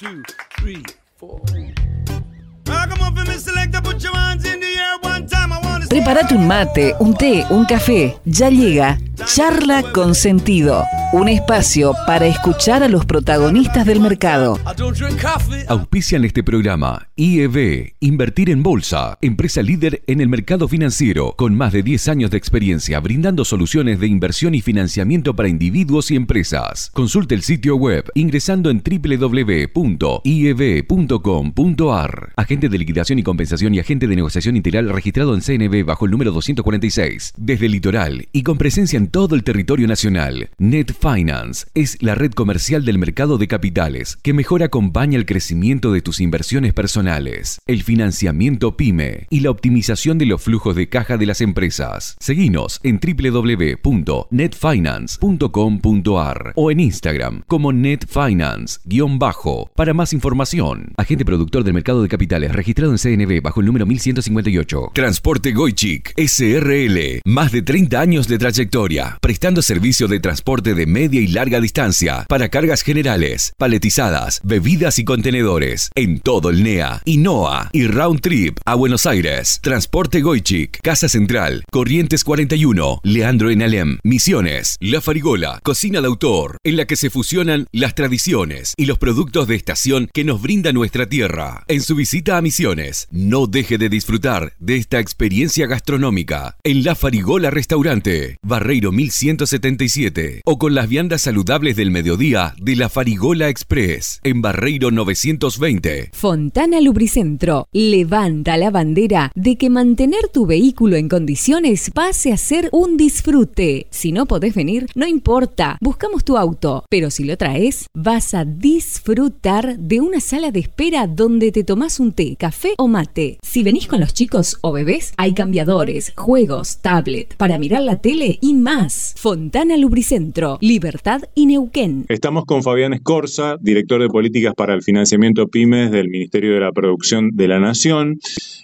two, un mate, un té, un café. Ya llega Charla con Sentido, un espacio para escuchar a los protagonistas del mercado. Auspician este programa IEB, Invertir en Bolsa, empresa líder en el mercado financiero, con más de 10 años de experiencia brindando soluciones de inversión y financiamiento para individuos y empresas. Consulte el sitio web ingresando en www.ieb.com.ar. Agente de liquidación y compensación y agente de negociación integral registrado en CNB bajo el número 246, desde el litoral y con presencia en todo el territorio nacional. Net Finance es la red comercial del mercado de capitales que mejor acompaña el crecimiento de tus inversiones personales, el financiamiento PYME y la optimización de los flujos de caja de las empresas. Seguinos en www.netfinance.com.ar o en Instagram como netfinance-bajo para más información. Agente productor del mercado de capitales registrado en CNB bajo el número 1158. Transporte Goichik SRL. Más de 30 años de trayectoria, prestando servicio de transporte de media y larga distancia para cargas generales, paletizadas, bebidas y contenedores en todo el NEA, INOA y Round Trip a Buenos Aires. Transporte Goichik, Casa Central, Corrientes 41, Leandro en Alem, Misiones, La Farigola, Cocina de Autor, en la que se fusionan las tradiciones y los productos de estación que nos brinda nuestra tierra. En su visita a Misiones, no deje de disfrutar de esta experiencia gastronómica en La Farigola Restaurante, Barreiro 1177, o con las viandas saludables del mediodía de La Farigola Express, en Barreiro 920. Fontana Lubricentro levanta la bandera de que mantener tu vehículo en condiciones pase a ser un disfrute. Si no podés venir, no importa, buscamos tu auto, pero si lo traes, vas a disfrutar de una sala de espera donde te tomás un té, café o mate. Si venís con los chicos o bebés, hay cambiadores, juegos, tablet, para mirar la tele y más. Fontana Lubricentro, Libertad y Neuquén. Estamos con Fabián Escorza, director de políticas para el financiamiento pymes del Ministerio de la Producción de la Nación.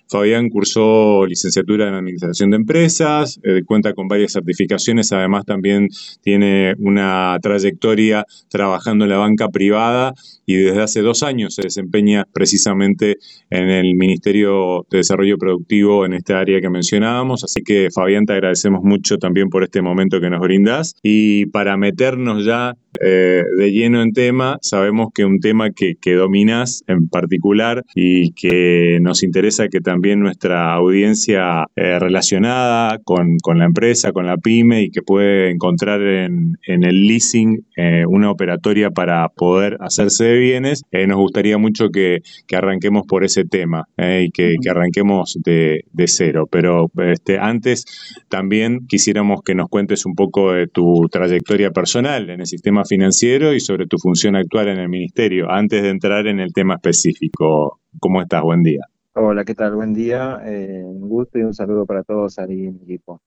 Fabián cursó licenciatura en Administración de Empresas, eh, cuenta con varias certificaciones, además también tiene una trayectoria trabajando en la banca privada y desde hace dos años se desempeña precisamente en el Ministerio de Desarrollo Productivo en esta área que mencionábamos. Así que Fabián, te agradecemos mucho también por este momento que nos brindas. Y para meternos ya eh, de lleno en tema, sabemos que un tema que, que dominas en particular y que nos interesa que también nuestra audiencia eh, relacionada con, con la empresa, con la pyme y que puede encontrar en, en el leasing eh, una operatoria para poder hacerse de bienes, nos gustaría mucho que, que arranquemos por ese tema y que, que arranquemos de, de cero. Pero este, antes también quisiéramos que nos cuentes un poco de tu trayectoria personal en el sistema financiero y sobre tu función actual en el ministerio, antes de entrar en el tema específico. ¿Cómo estás? Buen día. Hola, ¿qué tal? Buen día. Eh, un gusto y un saludo para todos ahí en mi equipo.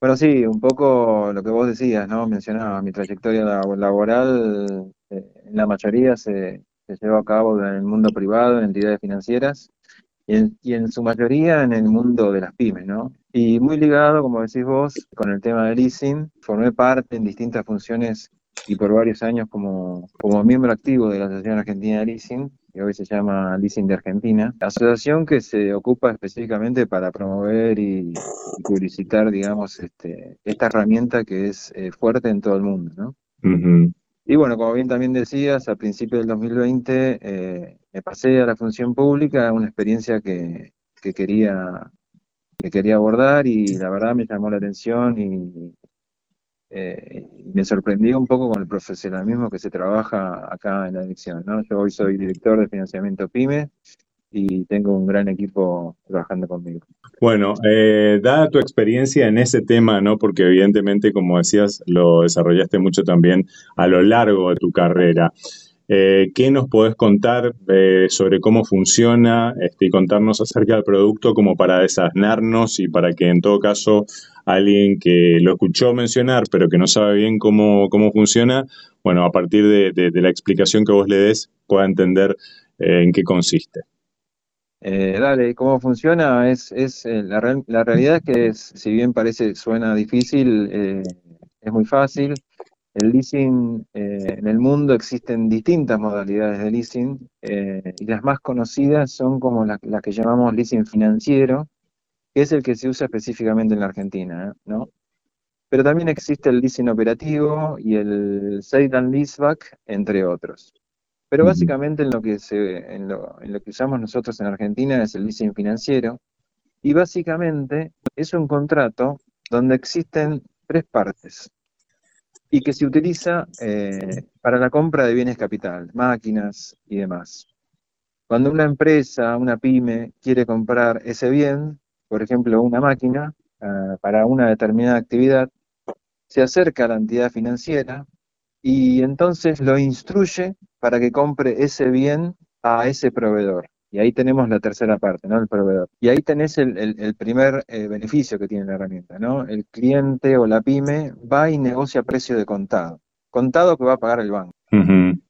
Bueno, sí, un poco lo que vos decías, ¿no? Mencionaba mi trayectoria labo- laboral, eh, en la mayoría se, se lleva a cabo en el mundo privado, en entidades financieras, y en, y en su mayoría en el mundo de las pymes, ¿no? Y muy ligado, como decís vos, con el tema del leasing, formé parte en distintas funciones y por varios años como, como miembro activo de la Asociación Argentina de Leasing, que hoy se llama Leasing de Argentina, asociación que se ocupa específicamente para promover y, y publicitar, digamos, este, esta herramienta que es eh, fuerte en todo el mundo, ¿no? Ujú. Y bueno, como bien también decías, a principios del 2020 eh, me pasé a la función pública, una experiencia que, que quería, que quería abordar y la verdad me llamó la atención y eh, me sorprendió un poco con el profesionalismo que se trabaja acá en la dirección, ¿no? Yo hoy soy director de financiamiento PYME y tengo un gran equipo trabajando conmigo. Bueno, eh, dada tu experiencia en ese tema, ¿no? Porque evidentemente, como decías, lo desarrollaste mucho también a lo largo de tu carrera. Eh, ¿qué nos podés contar eh, sobre cómo funciona este, y contarnos acerca del producto como para desasnarnos y para que en todo caso alguien que lo escuchó mencionar pero que no sabe bien cómo, cómo funciona, bueno, a partir de, la explicación que vos le des pueda entender eh, en qué consiste? Dale, ¿cómo funciona? Es, es, la, real- la realidad es que si bien parece, suena difícil, es muy fácil. El leasing, eh, en el mundo existen distintas modalidades de leasing eh, y las más conocidas son como las que llamamos leasing financiero, que es el que se usa específicamente en la Argentina, ¿no? Pero también existe el leasing operativo y el sale and leaseback, entre otros. Pero básicamente en lo, que se, en lo, en lo que usamos nosotros en Argentina es el leasing financiero, y básicamente es un contrato donde existen tres partes y que se utiliza eh, para la compra de bienes capital, máquinas y demás. Cuando una empresa, una pyme, quiere comprar ese bien, por ejemplo, una máquina, ah, para una determinada actividad, se acerca a la entidad financiera y entonces lo instruye para que compre ese bien a ese proveedor. Y ahí tenemos la tercera parte, ¿no? El proveedor. Y ahí tenés el, primer eh, beneficio que tiene la herramienta, ¿no? El cliente o la pyme va y negocia precio de contado. Contado que va a pagar el banco.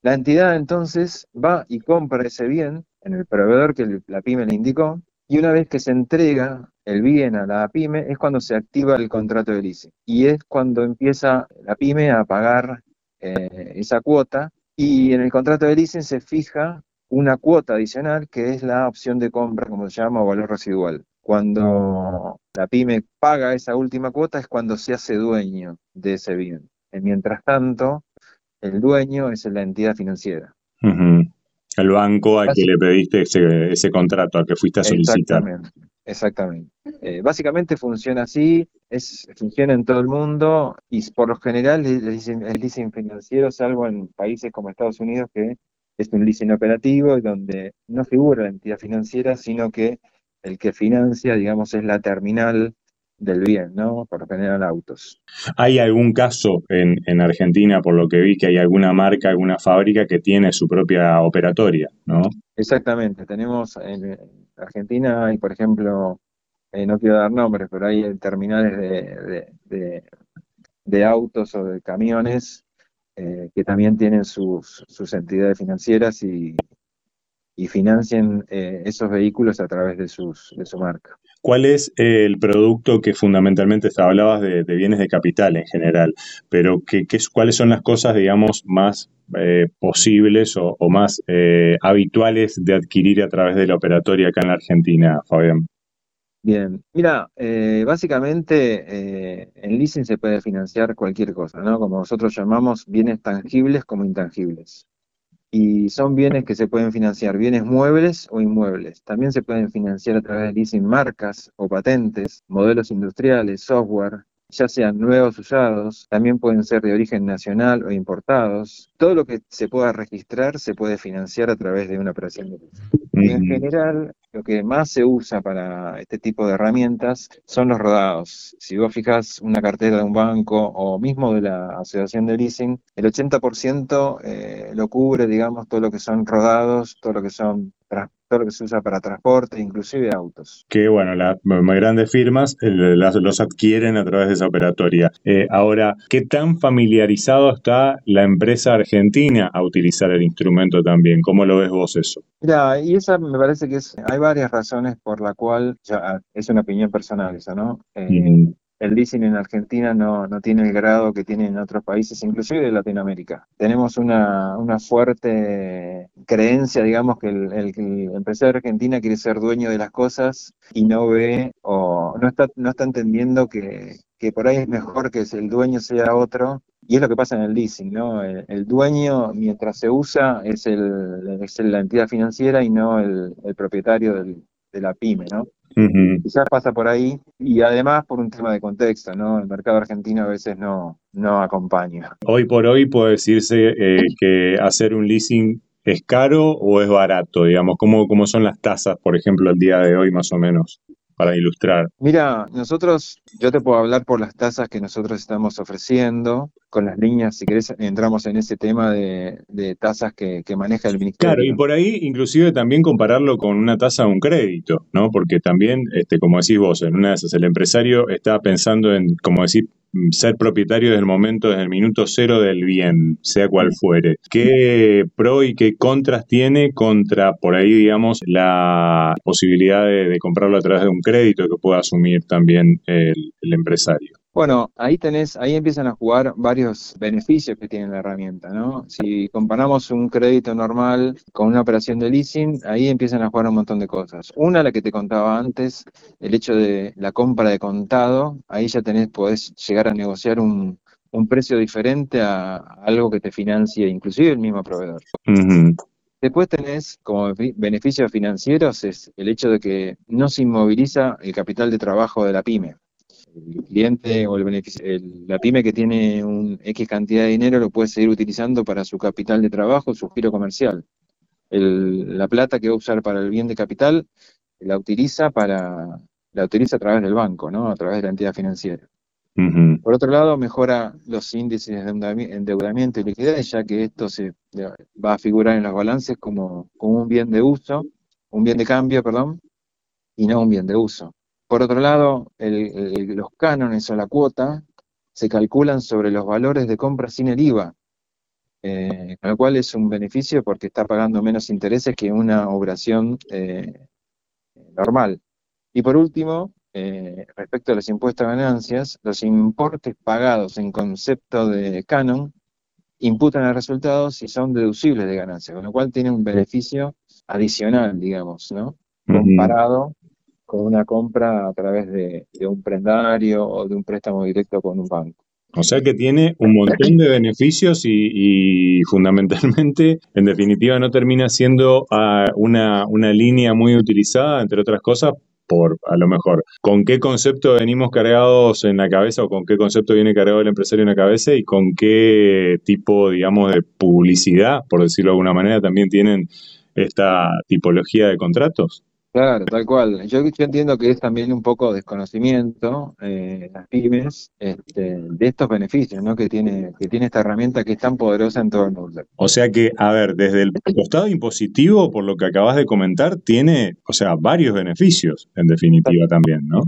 La entidad entonces va y compra ese bien en el proveedor que la pyme le indicó. Y una vez que se entrega el bien a la pyme es cuando se activa el contrato de leasing. Y es cuando empieza la pyme a pagar eh, esa cuota. Y en el contrato de leasing se fija una cuota adicional que es la opción de compra, como se llama, o valor residual. Cuando la pyme paga esa última cuota es cuando se hace dueño de ese bien. Mientras tanto, el dueño es la entidad financiera. El banco al que le pediste ese, contrato, al que fuiste a solicitar. Exactamente. exactamente. Eh, básicamente funciona así, es, funciona en todo el mundo y por lo general el leasing financiero, salvo en países como Estados Unidos que es un leasing operativo donde no figura la entidad financiera, sino que el que financia, digamos, es la terminal del bien, ¿no? Por lo general autos. ¿Hay algún caso en, en, Argentina, por lo que vi, que hay alguna marca, alguna fábrica que tiene su propia operatoria, ¿no? Exactamente. Tenemos en Argentina, hay, por ejemplo, eh, no quiero dar nombres, pero hay terminales de, de autos o de camiones eh, que también tienen sus, entidades financieras y, financian eh, esos vehículos a través de, sus, de su marca. ¿Cuál es el producto que fundamentalmente hablabas de, bienes de capital en general, pero que, cuáles son las cosas, digamos, más eh, posibles o más habituales de adquirir a través de la operatoria acá en la Argentina, Fabián? Bien, mira, eh, básicamente eh, en leasing se puede financiar cualquier cosa, ¿no? Como nosotros llamamos bienes tangibles como intangibles. Y son bienes que se pueden financiar, bienes muebles o inmuebles. También se pueden financiar a través de leasing marcas o patentes, modelos industriales, software, ya sean nuevos usados, también pueden ser de origen nacional o importados. Todo lo que se pueda registrar se puede financiar a través de una operación de Y en general, lo que más se usa para este tipo de herramientas son los rodados. Si vos fijas una cartera de un banco o mismo de la asociación de leasing, el 80% eh, lo cubre, digamos, todo lo que son rodados, todo lo que son todo lo que se usa para transporte, inclusive autos. Que bueno, las grandes firmas los adquieren a través de esa operatoria. Eh, ahora, ¿qué tan familiarizado está la empresa argentina a utilizar el instrumento también? ¿Cómo lo ves vos eso? Mira, y esa me parece que es, hay varias razones por la cual, ya, es una opinión personal esa, ¿no? Eh, el leasing en Argentina no, no, tiene el grado que tiene en otros países, inclusive de Latinoamérica. Tenemos una, una fuerte creencia, digamos, que el, el, empresario Argentina quiere ser dueño de las cosas y no ve o no está, no está entendiendo que, que por ahí es mejor que el dueño sea otro y es lo que pasa en el leasing, ¿no? El, dueño, mientras se usa, es, el, es la entidad financiera y no el, el propietario del, de la pyme, ¿no? Quizás pasa por ahí y además por un tema de contexto, ¿no? El mercado argentino a veces no, no acompaña. Hoy por hoy puede decirse eh, que hacer un leasing es caro o es barato, digamos, ¿Cómo, ¿cómo son las tasas, por ejemplo, el día de hoy más o menos? para ilustrar? Mira, nosotros, yo te puedo hablar por las tasas que nosotros estamos ofreciendo, con las líneas, si querés, entramos en ese tema de, tasas que, maneja el Ministerio. Claro, y por ahí inclusive también compararlo con una tasa de un crédito, ¿no? Porque también, este, como decís vos, en una de esas el empresario está pensando en, como decir, ser propietario desde el momento, desde el minuto cero del bien, sea cual fuere. ¿Qué pro y qué contras tiene contra, por ahí, digamos, la posibilidad de, comprarlo a través de un crédito que pueda asumir también el, empresario? Bueno, ahí tenés, ahí empiezan a jugar varios beneficios que tiene la herramienta, ¿no? Si comparamos un crédito normal con una operación de leasing, ahí empiezan a jugar un montón de cosas. Una, la que te contaba antes, el hecho de la compra de contado, ahí ya tenés, podés llegar a negociar un, precio diferente a, algo que te financie inclusive el mismo proveedor. Después tenés como beneficios financieros es el hecho de que no se inmoviliza el capital de trabajo de la pyme el cliente o el beneficio, la pyme que tiene un X cantidad de dinero lo puede seguir utilizando para su capital de trabajo, su giro comercial. la plata que va a usar para el bien de capital la utiliza para la utiliza a través del banco, ¿no? A través de la entidad financiera. Por otro lado, mejora los índices de endeudamiento y liquidez, ya que esto se va a figurar en los balances como, como un bien de uso, un bien de cambio, perdón, y no un bien de uso. Por otro lado, los cánones o la cuota se calculan sobre los valores de compra sin el IVA, eh, con lo cual es un beneficio porque está pagando menos intereses que una operación eh, normal. Y por último, eh, respecto a los impuestos a ganancias, los importes pagados en concepto de canon imputan a resultados y son deducibles de ganancias, con lo cual tiene un beneficio adicional, digamos, ¿no? Comparado con una compra a través de, un prendario o de un préstamo directo con un banco. O sea que tiene un montón de beneficios y, fundamentalmente, en definitiva, no termina siendo ah, una, una línea muy utilizada, entre otras cosas, por a lo mejor con qué concepto venimos cargados en la cabeza o con qué concepto viene cargado el empresario en la cabeza y con qué tipo, digamos, de publicidad, por decirlo de alguna manera, también tienen esta tipología de contratos. Claro, tal cual. Yo, entiendo que es también un poco desconocimiento eh, las pymes este, de estos beneficios ¿no? que, tiene, que tiene esta herramienta que es tan poderosa en todo el mundo. O sea que, a ver, desde el costado impositivo, por lo que acabas de comentar, tiene, o sea, varios beneficios, en definitiva también, ¿no?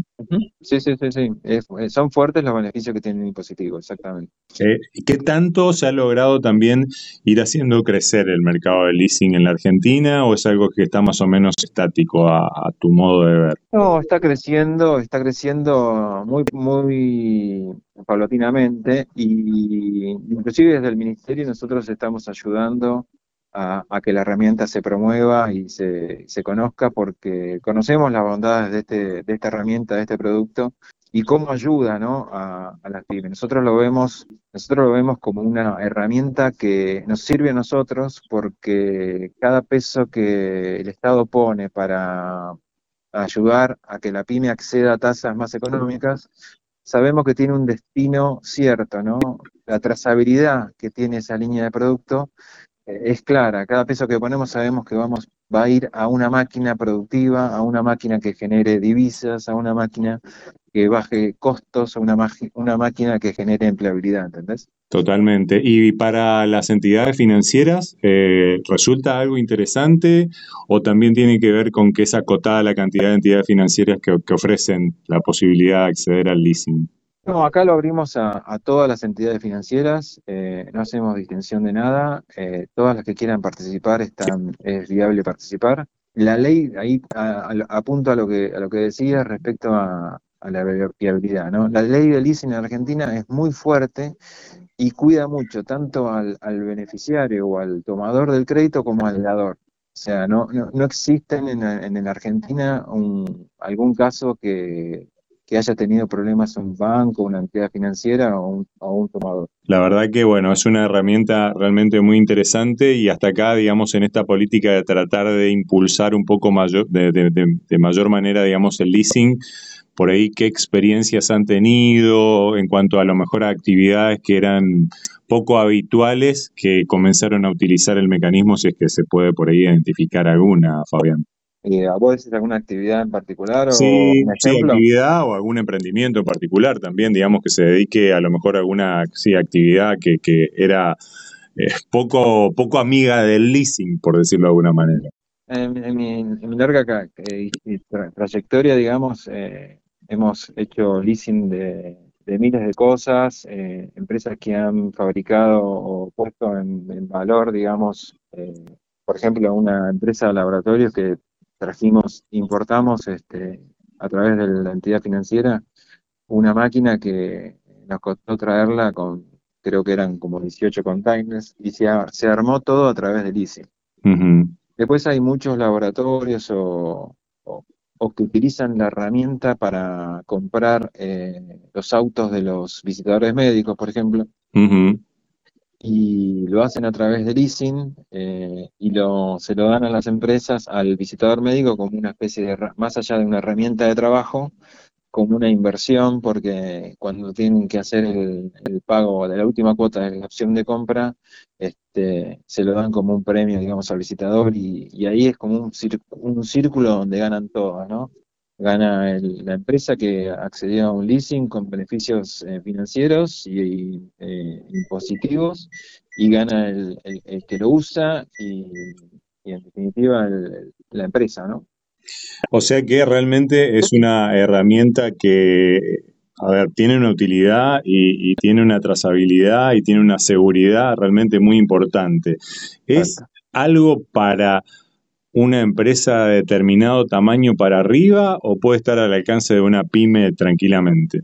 Sí, sí, sí, sí. Eh, son fuertes los beneficios que tiene el impositivo, exactamente. Eh, ¿Qué tanto se ha logrado también ir haciendo crecer el mercado del leasing en la Argentina o es algo que está más o menos estático a, tu modo de ver? No, está creciendo, está creciendo muy, muy paulatinamente y inclusive desde el ministerio nosotros estamos ayudando a, que la herramienta se promueva y se, se, conozca porque conocemos las bondades de, este, de esta herramienta, de este producto y cómo ayuda ¿no? a, a, las pymes. Nosotros lo vemos, nosotros lo vemos como una herramienta que nos sirve a nosotros porque cada peso que el Estado pone para ayudar a que la pyme acceda a tasas más económicas, sabemos que tiene un destino cierto, ¿no? La trazabilidad que tiene esa línea de producto es clara. Cada peso que ponemos sabemos que vamos va a ir a una máquina productiva, a una máquina que genere divisas, a una máquina que baje costos a una, una máquina que genere empleabilidad, ¿entendés? Totalmente. ¿Y para las entidades financieras eh, resulta algo interesante o también tiene que ver con que es acotada la cantidad de entidades financieras que, ofrecen la posibilidad de acceder al leasing? No, acá lo abrimos a, todas las entidades financieras, eh, no hacemos distinción de nada, eh, todas las que quieran participar están, es viable participar. La ley, ahí apunto a lo que a lo que decía respecto a, la viabilidad. ¿no? La ley de leasing en Argentina es muy fuerte y cuida mucho tanto al, beneficiario o al tomador del crédito como al dador. O sea, no, no, existen en, en, Argentina algún caso que, haya tenido problemas un banco, una entidad financiera o un, un, tomador. La verdad que, bueno, es una herramienta realmente muy interesante y hasta acá, digamos, en esta política de tratar de impulsar un poco mayor, de, de mayor manera, digamos, el leasing, por ahí qué experiencias han tenido en cuanto a lo mejor a actividades que eran poco habituales que comenzaron a utilizar el mecanismo, si es que se puede por ahí identificar alguna, Fabián. Eh, ¿Vos decís alguna actividad en particular? Sí, sí, actividad o algún emprendimiento en particular también, digamos que se dedique a lo mejor a alguna sí, actividad que, que era eh, poco, poco amiga del leasing, por decirlo de alguna manera. En, mi, larga eh, trayectoria, digamos, eh, Hemos hecho leasing de, miles de cosas, empresas que han fabricado o puesto en, valor, digamos, por ejemplo, una empresa de laboratorios que trajimos, importamos este, a través de la entidad financiera, una máquina que nos costó traerla con, creo que eran como 18 containers, y se, se armó todo a través del leasing. Después hay muchos laboratorios o, que utilizan la herramienta para comprar eh, los autos de los visitadores médicos, por ejemplo, y lo hacen a través de leasing eh, y lo, se lo dan a las empresas, al visitador médico, como una especie de, más allá de una herramienta de trabajo, como una inversión, porque cuando tienen que hacer el, pago de la última cuota de la opción de compra, este, se lo dan como un premio, digamos, al visitador, y, ahí es como un, un, círculo donde ganan todos, ¿no? Gana la empresa que accedió a un leasing con beneficios eh, financieros y, eh, impositivos, y gana el, que lo usa y, en definitiva la empresa, ¿no? O sea que realmente es una herramienta que, a ver, tiene una utilidad y, tiene una trazabilidad y tiene una seguridad realmente muy importante. ¿Es algo para una empresa de determinado tamaño para arriba o puede estar al alcance de una pyme tranquilamente?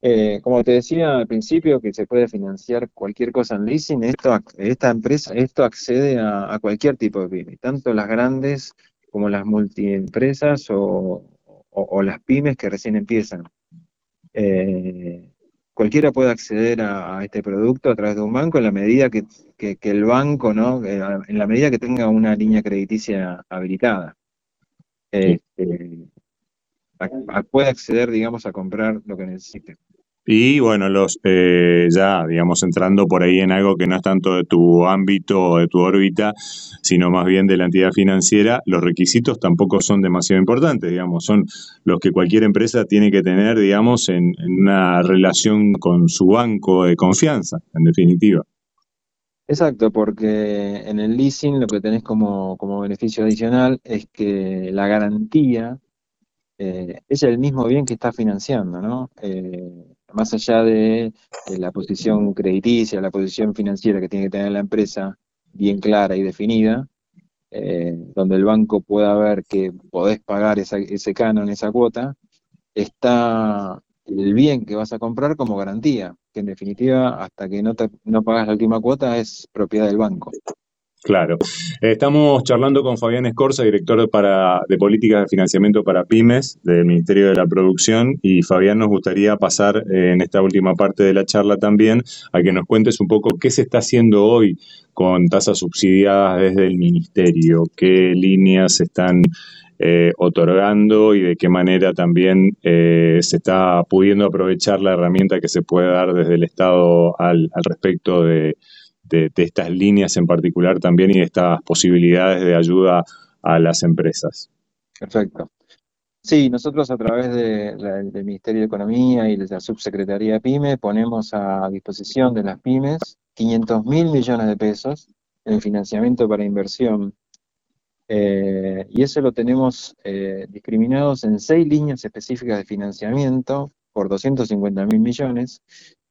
Eh, como te decía al principio, que se puede financiar cualquier cosa en leasing, esto, esta empresa, esto accede a, cualquier tipo de pyme, tanto las grandes como las multiempresas o, o, las pymes que recién empiezan. Eh, cualquiera puede acceder a, este producto a través de un banco en la medida que, el banco, ¿no? Eh, en la medida que tenga una línea crediticia habilitada. Este, puede acceder, digamos, a comprar lo que necesite. Y bueno, los eh, ya, digamos, entrando por ahí en algo que no es tanto de tu ámbito o de tu órbita, sino más bien de la entidad financiera, los requisitos tampoco son demasiado importantes, digamos, son los que cualquier empresa tiene que tener, digamos, en, una relación con su banco de confianza, en definitiva. Exacto, porque en el leasing lo que tenés como, como beneficio adicional es que la garantía eh, es el mismo bien que está financiando, ¿no? Eh, más allá de, la posición crediticia, la posición financiera que tiene que tener la empresa bien clara y definida, eh, donde el banco pueda ver que podés pagar ese canon, esa cuota, está el bien que vas a comprar como garantía, que en definitiva, hasta que no, no pagas la última cuota, es propiedad del banco. Claro. Estamos charlando con Fabián Escorza, director para, de políticas de financiamiento para pymes del Ministerio de la Producción. Y Fabián, nos gustaría pasar eh, en esta última parte de la charla también a que nos cuentes un poco qué se está haciendo hoy con tasas subsidiadas desde el Ministerio, qué líneas se están eh, otorgando y de qué manera también eh, se está pudiendo aprovechar la herramienta que se puede dar desde el Estado al respecto de de, estas líneas en particular también y de estas posibilidades de ayuda a las empresas. Perfecto. Sí, nosotros a través del Ministerio de Economía y de la Subsecretaría PYME ponemos a disposición de las pymes 500 mil millones de pesos en financiamiento para inversión. Eh, y eso lo tenemos eh, discriminados en seis líneas específicas de financiamiento por 250 mil millones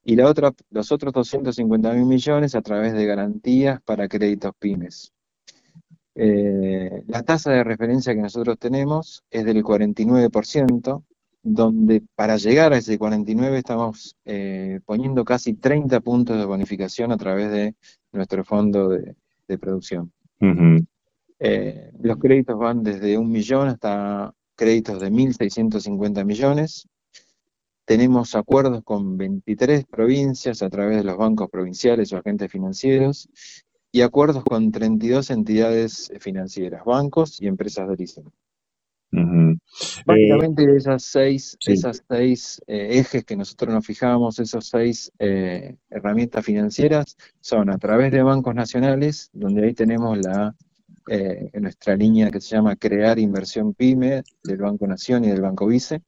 y la otra, los otros 250 mil millones a través de garantías para créditos pymes. Eh, la tasa de referencia que nosotros tenemos es del 49%, donde para llegar a ese 49 estamos eh, poniendo casi 30 puntos de bonificación a través de nuestro fondo de, producción. Eh, los créditos van desde un millón hasta créditos de 1.650 millones. Tenemos acuerdos con 23 provincias a través de los bancos provinciales o agentes financieros y acuerdos con 32 entidades financieras, bancos y empresas de leasing. Básicamente eh, esas seis, esas seis eh, ejes que nosotros nos fijamos, esas seis eh, herramientas financieras, son a través de bancos nacionales, donde ahí tenemos la nuestra línea que se llama Crear Inversión PYME del Banco Nación y del Banco Vice.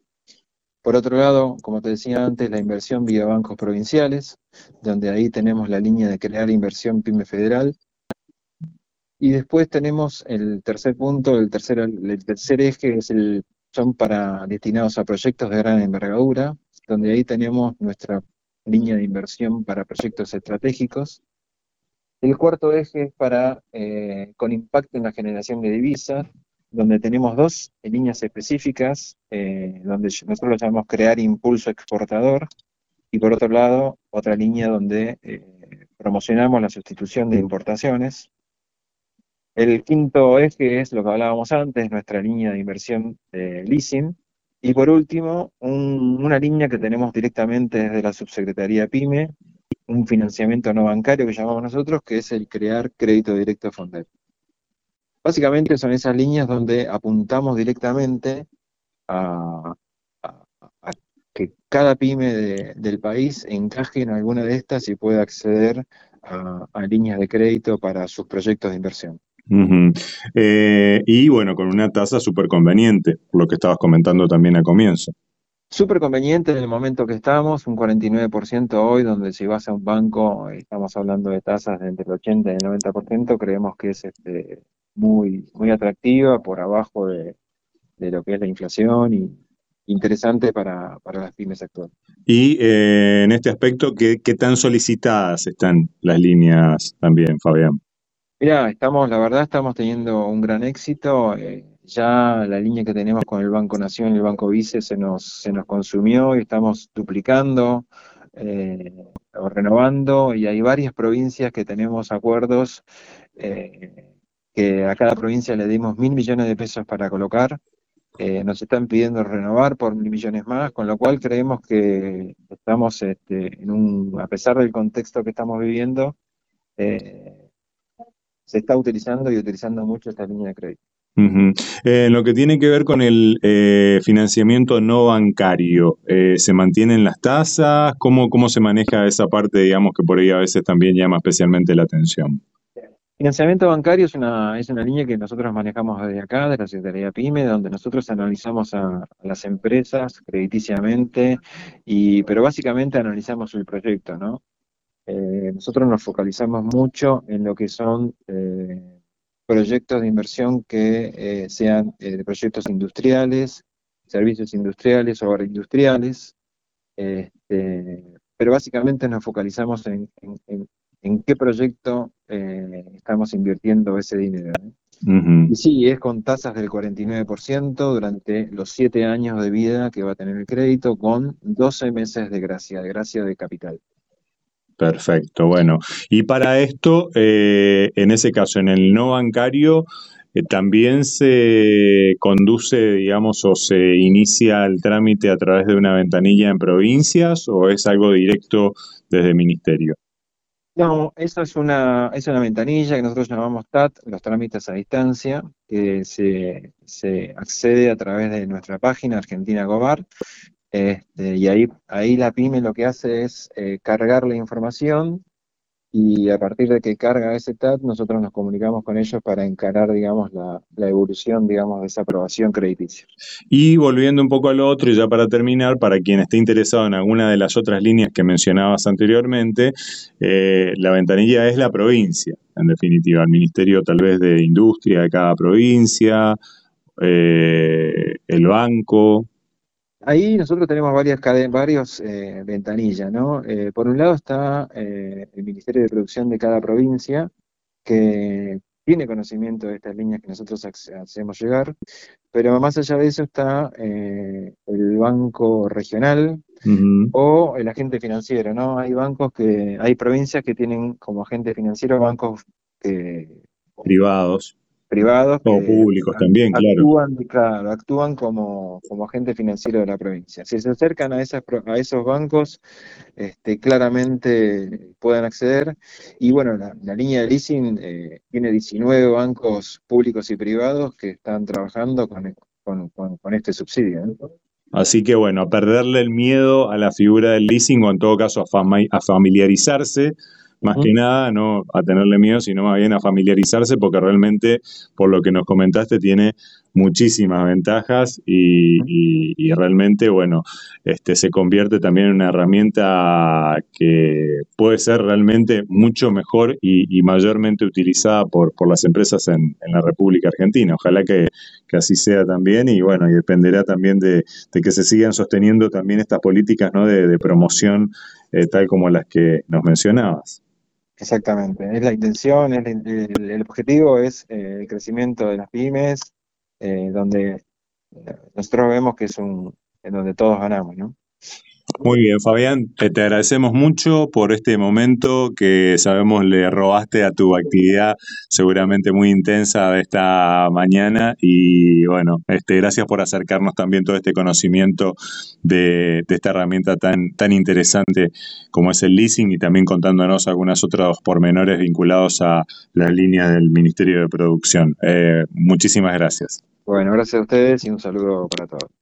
Por otro lado, como te decía antes, la inversión vía bancos provinciales, donde ahí tenemos la línea de crear inversión PYME federal. Y después tenemos el tercer punto, el tercer, el tercer eje es el, son para destinados a proyectos de gran envergadura, donde ahí tenemos nuestra línea de inversión para proyectos estratégicos. El cuarto eje es para, eh, con impacto en la generación de divisas, donde tenemos dos líneas específicas, eh, donde nosotros lo llamamos crear impulso exportador, y por otro lado, otra línea donde eh, promocionamos la sustitución de importaciones. El quinto eje es lo que hablábamos antes, nuestra línea de inversión de leasing. Y por último, una línea que tenemos directamente desde la subsecretaría PYME, un financiamiento no bancario que llamamos nosotros, que es el crear crédito directo a Fondet. Básicamente son esas líneas donde apuntamos directamente a, que cada pyme del país encaje en alguna de estas y pueda acceder a, líneas de crédito para sus proyectos de inversión. Eh, y bueno, con una tasa súper conveniente, por lo que estabas comentando también al comienzo. Súper conveniente en el momento que estamos, un 49% hoy, donde si vas a un banco, estamos hablando de tasas de entre el 80 y el 90%, creemos que es este, muy, muy atractiva, por abajo de, lo que es la inflación y interesante para, las pymes actuales. Y eh, en este aspecto, ¿qué, tan solicitadas están las líneas también, Fabián? Mira, estamos, la verdad, estamos teniendo un gran éxito. Eh, ya la línea que tenemos con el Banco Nación y el Banco Vice se nos, se nos consumió y estamos duplicando eh, o renovando y hay varias provincias que tenemos acuerdos que a cada provincia le dimos mil millones de pesos para colocar. Eh, nos están pidiendo renovar por mil millones más, con lo cual creemos que estamos este, en un, a pesar del contexto que estamos viviendo, eh, se está utilizando y utilizando mucho esta línea de crédito. Eh, lo que tiene que ver con el financiamiento no bancario, ¿se mantienen las tasas? ¿Cómo, ¿Cómo se maneja esa parte, digamos, que por ahí a veces también llama especialmente la atención? Financiamiento bancario es una, es una línea que nosotros manejamos desde acá, de la Secretaría PYME, donde nosotros analizamos a, las empresas crediticiamente, y, pero básicamente analizamos el proyecto, ¿no? Eh, nosotros nos focalizamos mucho en lo que son eh, proyectos de inversión que eh, sean proyectos industriales, servicios industriales o agroindustriales, este, pero básicamente nos focalizamos en, en qué proyecto estamos invirtiendo ese dinero. Y sí, es con tasas del 49% durante los 7 años de vida que va a tener el crédito, con 12 meses de gracia, de gracia de capital. Perfecto, bueno. Y para esto, eh, en ese caso, en el no bancario, eh, ¿también se conduce, digamos, o se inicia el trámite a través de una ventanilla en provincias o es algo directo desde el ministerio? No, eso es una, es una ventanilla que nosotros llamamos TAT, los trámites a distancia, que se, se accede a través de nuestra página Argentina Gobar, este, y ahí, ahí la PYME lo que hace es eh, cargar la información y a partir de que carga ese TAT, nosotros nos comunicamos con ellos para encarar, digamos, la, evolución, digamos, de esa aprobación crediticia. Y volviendo un poco al otro, y ya para terminar, para quien esté interesado en alguna de las otras líneas que mencionabas anteriormente, eh, la ventanilla es la provincia, en definitiva, el Ministerio tal vez de Industria de cada provincia, eh, el banco, Ahí nosotros tenemos varias varios eh, ventanillas, ¿no? Eh, por un lado está eh, el Ministerio de Producción de cada provincia, que tiene conocimiento de estas líneas que nosotros hacemos llegar, pero más allá de eso está el banco regional o el agente financiero, ¿no? Hay bancos que, hay provincias que tienen como agente financiero bancos privados privados o públicos también, actúan, claro. actúan como, como agente financiero de la provincia. Si se acercan a, esas, a esos bancos, este, claramente pueden acceder. Y bueno, la, línea de leasing eh, tiene 19 bancos públicos y privados que están trabajando con, con, este subsidio. Así que bueno, a perderle el miedo a la figura del leasing o en todo caso a familiarizarse más que nada no a tenerle miedo, sino más bien a familiarizarse, porque realmente, por lo que nos comentaste, tiene muchísimas ventajas y, realmente, bueno, este, se convierte también en una herramienta que puede ser realmente mucho mejor y, mayormente utilizada por, por las empresas en, la República Argentina. Ojalá que, así sea también y bueno, y dependerá también de, que se sigan sosteniendo también estas políticas ¿no? de, promoción eh, tal como las que nos mencionabas. Exactamente, es la intención, el, objetivo es eh, el crecimiento de las pymes, eh, donde nosotros vemos que es un, en donde todos ganamos, ¿no? Muy bien, Fabián, te, agradecemos mucho por este momento que sabemos le robaste a tu actividad seguramente muy intensa de esta mañana y bueno, este, gracias por acercarnos también todo este conocimiento de, esta herramienta tan, tan interesante como es el leasing y también contándonos algunos otros pormenores vinculados a las líneas del Ministerio de Producción. Eh, muchísimas gracias. Bueno, gracias a ustedes y un saludo para todos.